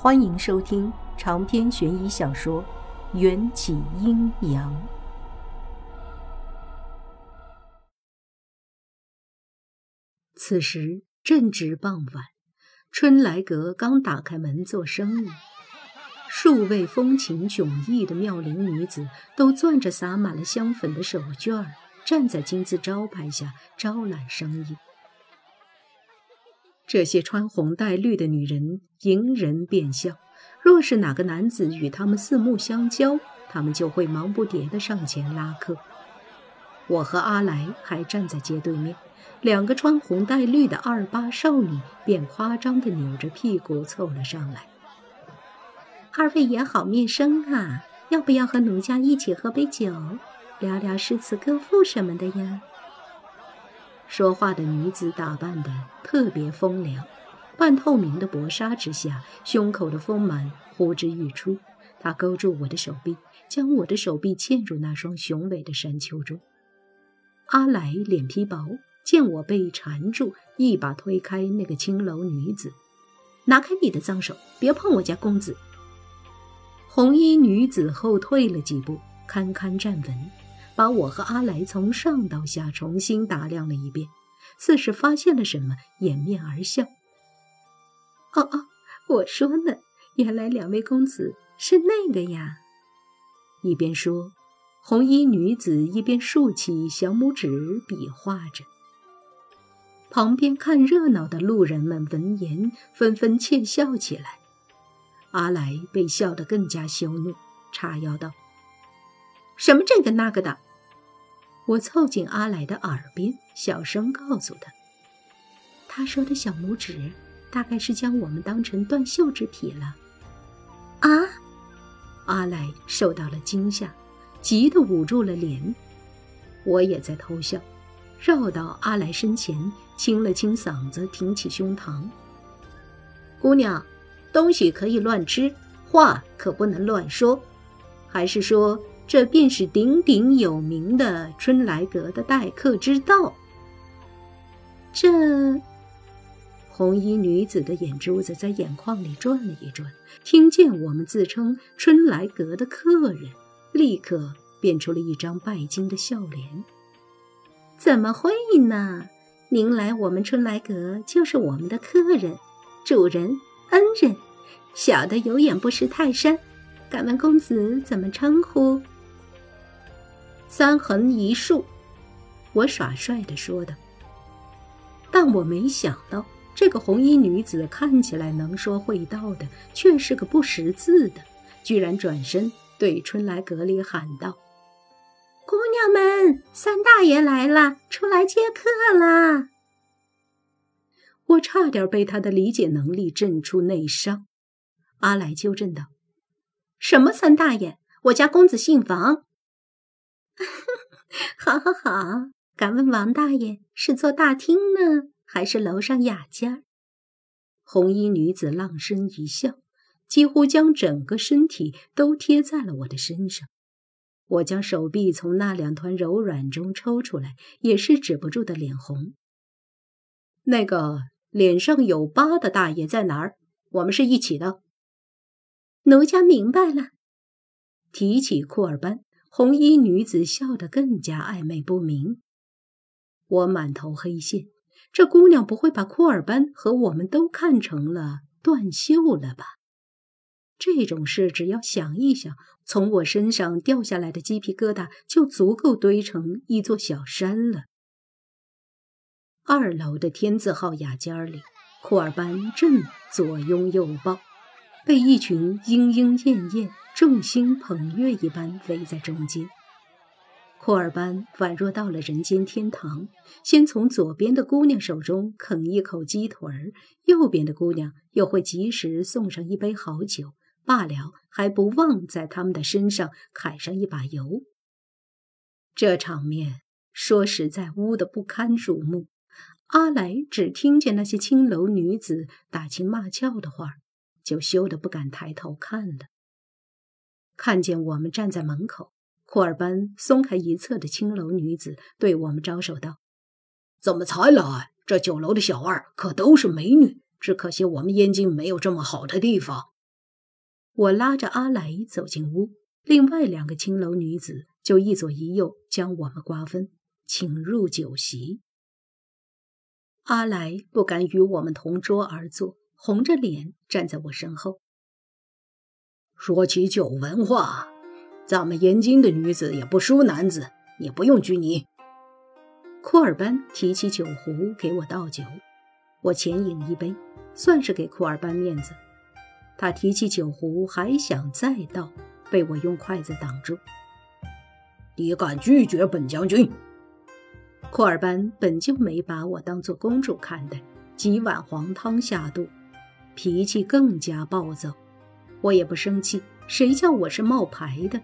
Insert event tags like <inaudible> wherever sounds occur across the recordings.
欢迎收听长篇悬疑小说《缘起阴阳》。此时正值傍晚，春来阁刚打开门做生意，数位风情迥异的妙龄女子都攥着撒满了香粉的手绢儿，站在金字招牌下招揽生意。这些穿红戴绿的女人迎人便笑，若是哪个男子与她们四目相交，她们就会忙不迭地上前拉客。我和阿来还站在街对面，两个穿红戴绿的二八少女便夸张地扭着屁股凑了上来。二位爷好面生啊，要不要和奴家一起喝杯酒，聊聊诗词歌赋什么的呀？说话的女子打扮得特别风凉，半透明的薄纱之下，胸口的丰满呼之欲出。她勾住我的手臂，将我的手臂嵌入那双雄伟的山丘中。阿来脸皮薄，见我被缠住，一把推开那个青楼女子：“拿开你的脏手，别碰我家公子！”红衣女子后退了几步，堪堪站稳。把我和阿来从上到下重新打量了一遍，似是发现了什么，掩面而笑。哦哦，我说呢，原来两位公子是那个呀！一边说，红衣女子一边竖起小拇指比划着。旁边看热闹的路人们闻言，纷纷窃笑起来。阿来被笑得更加羞怒，叉腰道：“什么这个那个的？”我凑近阿来的耳边，小声告诉他：“他说的小拇指，大概是将我们当成断袖之癖了。”啊！阿来受到了惊吓，急得捂住了脸。我也在偷笑，绕到阿来身前，清了清嗓子，挺起胸膛：“姑娘，东西可以乱吃，话可不能乱说，还是说？”这便是鼎鼎有名的春来阁的待客之道。这红衣女子的眼珠子在眼眶里转了一转，听见我们自称春来阁的客人，立刻变出了一张拜金的笑脸。怎么会呢？您来我们春来阁就是我们的客人、主人、恩人，小的有眼不识泰山，敢问公子怎么称呼？三横一竖，我耍帅的说道。但我没想到，这个红衣女子看起来能说会道的，却是个不识字的，居然转身对春来阁里喊道：“姑娘们，三大爷来了，出来接客啦！”我差点被他的理解能力震出内伤。阿来纠正道：“什么三大爷？我家公子姓王。” <laughs> 好，好，好！敢问王大爷是坐大厅呢，还是楼上雅间？红衣女子浪声一笑，几乎将整个身体都贴在了我的身上。我将手臂从那两团柔软中抽出来，也是止不住的脸红。那个脸上有疤的大爷在哪儿？我们是一起的。奴家明白了。提起库尔班。红衣女子笑得更加暧昧不明。我满头黑线，这姑娘不会把库尔班和我们都看成了断袖了吧？这种事只要想一想，从我身上掉下来的鸡皮疙瘩就足够堆成一座小山了。二楼的天字号雅间里，库尔班正左拥右抱，被一群莺莺燕燕。众星捧月一般围在中间，库尔班宛若到了人间天堂。先从左边的姑娘手中啃一口鸡腿儿，右边的姑娘又会及时送上一杯好酒，罢了，还不忘在他们的身上揩上一把油。这场面说实在污得不堪入目。阿来只听见那些青楼女子打情骂俏的话，就羞得不敢抬头看了。看见我们站在门口，库尔班松开一侧的青楼女子，对我们招手道：“怎么才来？这酒楼的小二可都是美女，只可惜我们燕京没有这么好的地方。我拉着阿来走进屋，另外两个青楼女子就一左一右将我们瓜分，请入酒席。阿来不敢与我们同桌而坐，红着脸站在我身后。说起酒文化，咱们燕京的女子也不输男子，你不用拘泥。库尔班提起酒壶给我倒酒，我浅饮一杯，算是给库尔班面子。他提起酒壶还想再倒，被我用筷子挡住。你敢拒绝本将军？库尔班本就没把我当做公主看待，几碗黄汤下肚，脾气更加暴躁。我也不生气，谁叫我是冒牌的？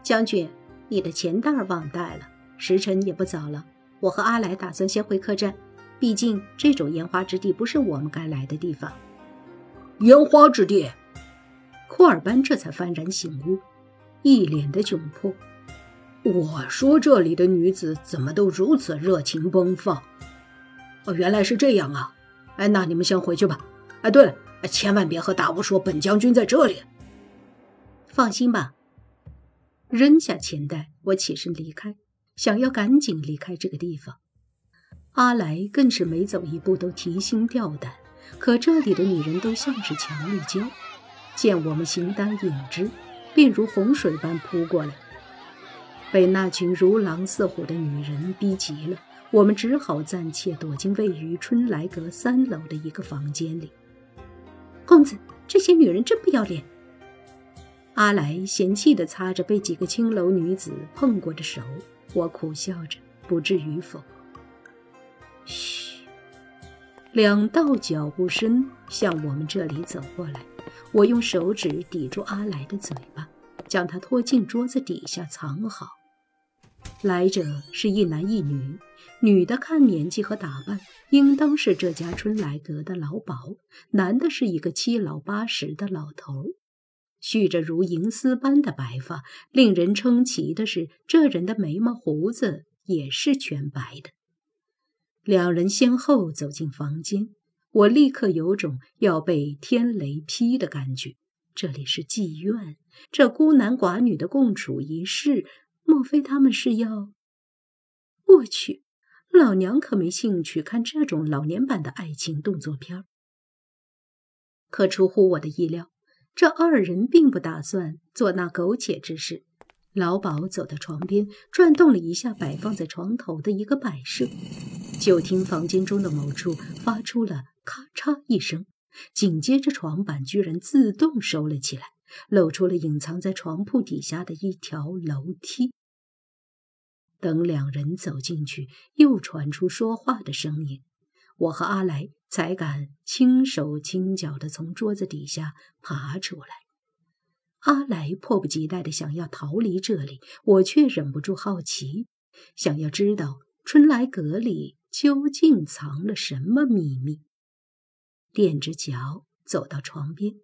将军，你的钱袋忘带了。时辰也不早了，我和阿来打算先回客栈，毕竟这种烟花之地不是我们该来的地方。烟花之地，库尔班这才幡然醒悟，一脸的窘迫。我说这里的女子怎么都如此热情奔放？哦，原来是这样啊！哎，那你们先回去吧。哎，对了，千万别和大巫说本将军在这里。放心吧。扔下钱袋，我起身离开，想要赶紧离开这个地方。阿来更是每走一步都提心吊胆，可这里的女人都像是强力胶，见我们形单影只，便如洪水般扑过来。被那群如狼似虎的女人逼急了，我们只好暂且躲进位于春来阁三楼的一个房间里。公子，这些女人真不要脸！阿来嫌弃地擦着被几个青楼女子碰过的手，我苦笑着，不置于否。嘘，两道脚步声向我们这里走过来，我用手指抵住阿来的嘴巴。将他拖进桌子底下藏好。来者是一男一女，女的看年纪和打扮，应当是这家春来阁的老鸨；男的是一个七老八十的老头，蓄着如银丝般的白发。令人称奇的是，这人的眉毛胡子也是全白的。两人先后走进房间，我立刻有种要被天雷劈的感觉。这里是妓院，这孤男寡女的共处一室，莫非他们是要？我去，老娘可没兴趣看这种老年版的爱情动作片。可出乎我的意料，这二人并不打算做那苟且之事。老鸨走到床边，转动了一下摆放在床头的一个摆设，就听房间中的某处发出了咔嚓一声。紧接着，床板居然自动收了起来，露出了隐藏在床铺底下的一条楼梯。等两人走进去，又传出说话的声音，我和阿来才敢轻手轻脚地从桌子底下爬出来。阿来迫不及待地想要逃离这里，我却忍不住好奇，想要知道春来阁里究竟藏了什么秘密。垫着脚走到床边，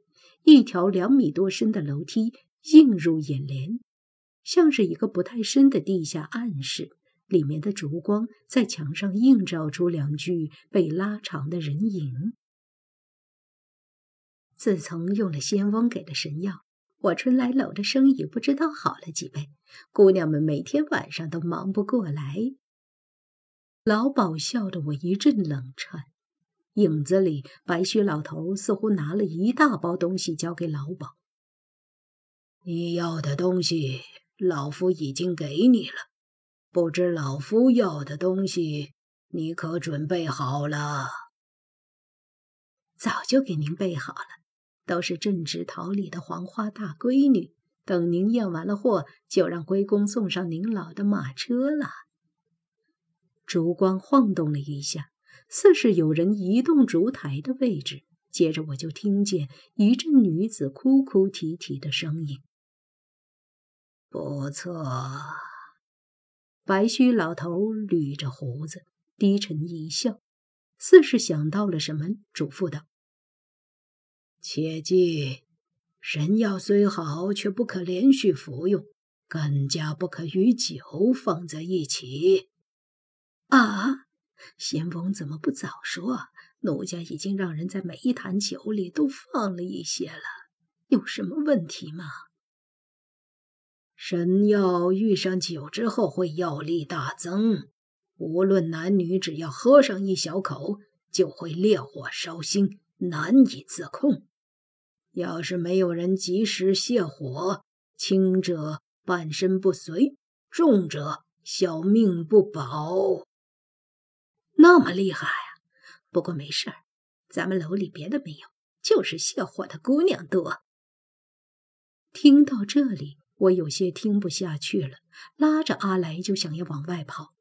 一条两米多深的楼梯映入眼帘，像是一个不太深的地下暗室。里面的烛光在墙上映照出两具被拉长的人影。自从用了仙翁给的神药，我春来楼的生意不知道好了几倍，姑娘们每天晚上都忙不过来。老鸨笑得我一阵冷颤。影子里，白须老头似乎拿了一大包东西交给老鸨。你要的东西，老夫已经给你了。不知老夫要的东西，你可准备好了？早就给您备好了，都是正值桃李的黄花大闺女。等您验完了货，就让龟公送上您老的马车了。烛光晃动了一下。似是有人移动烛台的位置，接着我就听见一阵女子哭哭啼啼的声音。不错，白须老头捋着胡子，低沉一笑，似是想到了什么，嘱咐道：“切记，神药虽好，却不可连续服用，更加不可与酒放在一起。”啊！仙翁怎么不早说？奴家已经让人在每一坛酒里都放了一些了。有什么问题吗？神药遇上酒之后会药力大增，无论男女，只要喝上一小口，就会烈火烧心，难以自控。要是没有人及时泻火，轻者半身不遂，重者小命不保。那么厉害啊！不过没事儿，咱们楼里别的没有，就是泻火的姑娘多。听到这里。我有些听不下去了，拉着阿来就想要往外跑。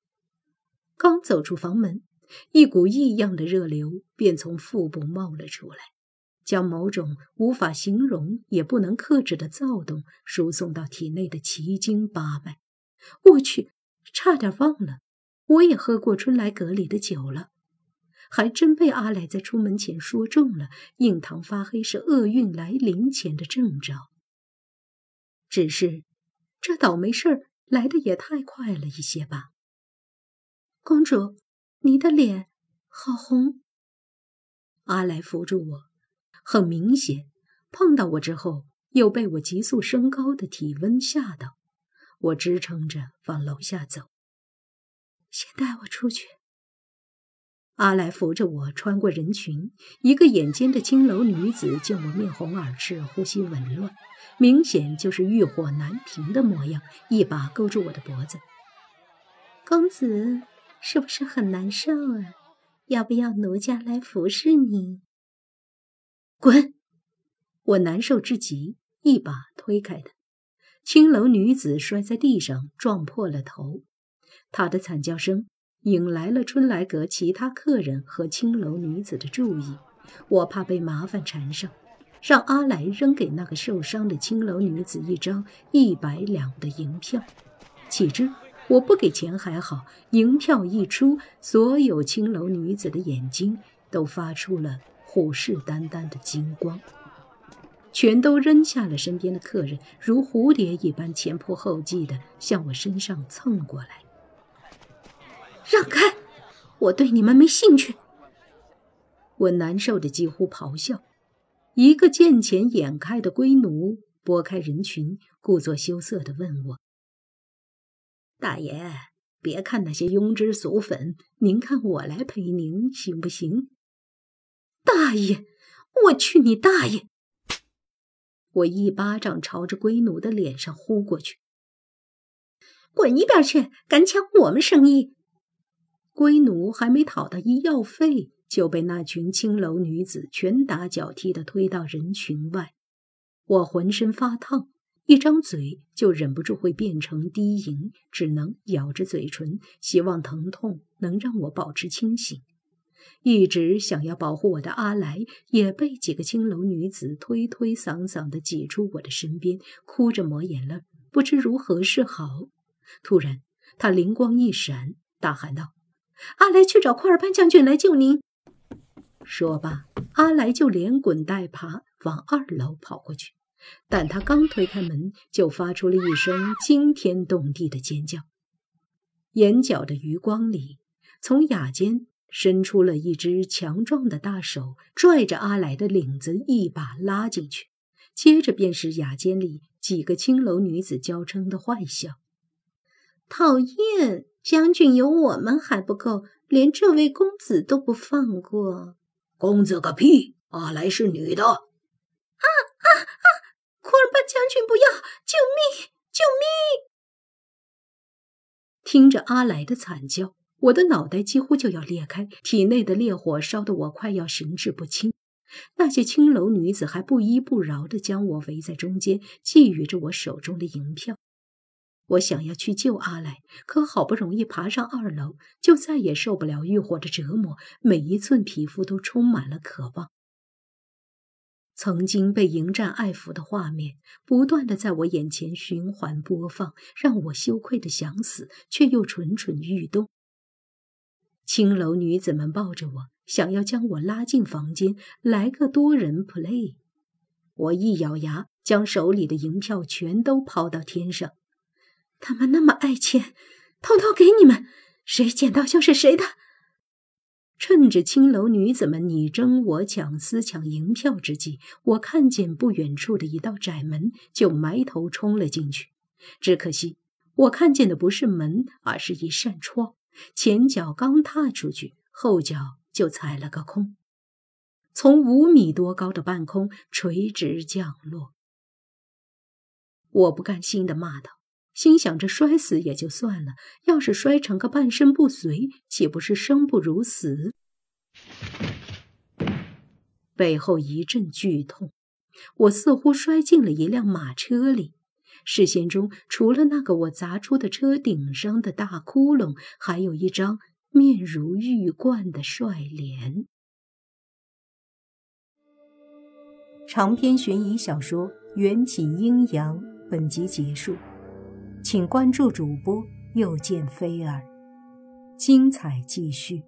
刚走出房门，一股异样的热流便从腹部冒了出来，将某种无法形容也不能克制的躁动输送到体内的奇经八脉。我去，差点忘了，我也喝过春来阁里的酒了，还真被阿来在出门前说中了，印堂发黑是厄运来临前的征兆。只是，这倒霉事儿来的也太快了一些吧。公主，你的脸好红。阿来扶住我，很明显，碰到我之后又被我急速升高的体温吓到。我支撑着往楼下走。先带我出去。阿来扶着我穿过人群，一个眼尖的青楼女子见我面红耳赤、呼吸紊乱，明显就是欲火难平的模样，一把勾住我的脖子：“公子是不是很难受啊？要不要奴家来服侍你？”滚！我难受至极，一把推开他。青楼女子摔在地上，撞破了头，她的惨叫声。引来了春来阁其他客人和青楼女子的注意，我怕被麻烦缠上，让阿来扔给那个受伤的青楼女子一张一百两的银票。岂知我不给钱还好，银票一出，所有青楼女子的眼睛都发出了虎视眈眈的金光，全都扔下了身边的客人，如蝴蝶一般前仆后继地向我身上蹭过来。让开！我对你们没兴趣。我难受的几乎咆哮。一个见钱眼开的龟奴拨开人群，故作羞涩的问我：“大爷，别看那些庸脂俗粉，您看我来陪您行不行？”大爷，我去你大爷！我一巴掌朝着龟奴的脸上呼过去：“滚一边去！敢抢我们生意！”龟奴还没讨到医药费，就被那群青楼女子拳打脚踢的推到人群外。我浑身发烫，一张嘴就忍不住会变成低吟，只能咬着嘴唇，希望疼痛能让我保持清醒。一直想要保护我的阿来，也被几个青楼女子推推搡搡的挤出我的身边，哭着抹眼泪，不知如何是好。突然，他灵光一闪，大喊道。阿来去找库尔班将军来救您。说罢，阿来就连滚带爬往二楼跑过去。但他刚推开门，就发出了一声惊天动地的尖叫。眼角的余光里，从雅间伸出了一只强壮的大手，拽着阿来的领子，一把拉进去。接着便是雅间里几个青楼女子娇嗔的坏笑：“讨厌！”将军有我们还不够，连这位公子都不放过。公子个屁！阿来是女的。啊啊啊！库尔巴将军，不要！救命！救命！听着阿来的惨叫，我的脑袋几乎就要裂开，体内的烈火烧得我快要神志不清。那些青楼女子还不依不饶地将我围在中间，觊觎着我手中的银票。我想要去救阿来，可好不容易爬上二楼，就再也受不了欲火的折磨，每一寸皮肤都充满了渴望。曾经被迎战爱抚的画面，不断的在我眼前循环播放，让我羞愧的想死，却又蠢蠢欲动。青楼女子们抱着我，想要将我拉进房间，来个多人 play。我一咬牙，将手里的银票全都抛到天上。他们那么爱钱，偷偷给你们，谁捡到就是谁的。趁着青楼女子们你争我抢、私抢银票之际，我看见不远处的一道窄门，就埋头冲了进去。只可惜，我看见的不是门，而是一扇窗。前脚刚踏出去，后脚就踩了个空，从五米多高的半空垂直降落。我不甘心地骂道：“心想着摔死也就算了，要是摔成个半身不遂，岂不是生不如死？”背后一阵剧痛，我似乎摔进了一辆马车里。视线中，除了那个我砸出的车顶上的大窟窿，还有一张面如玉冠的帅脸。长篇悬疑小说《缘起阴阳》本集结束，请关注主播，又见菲儿，精彩继续。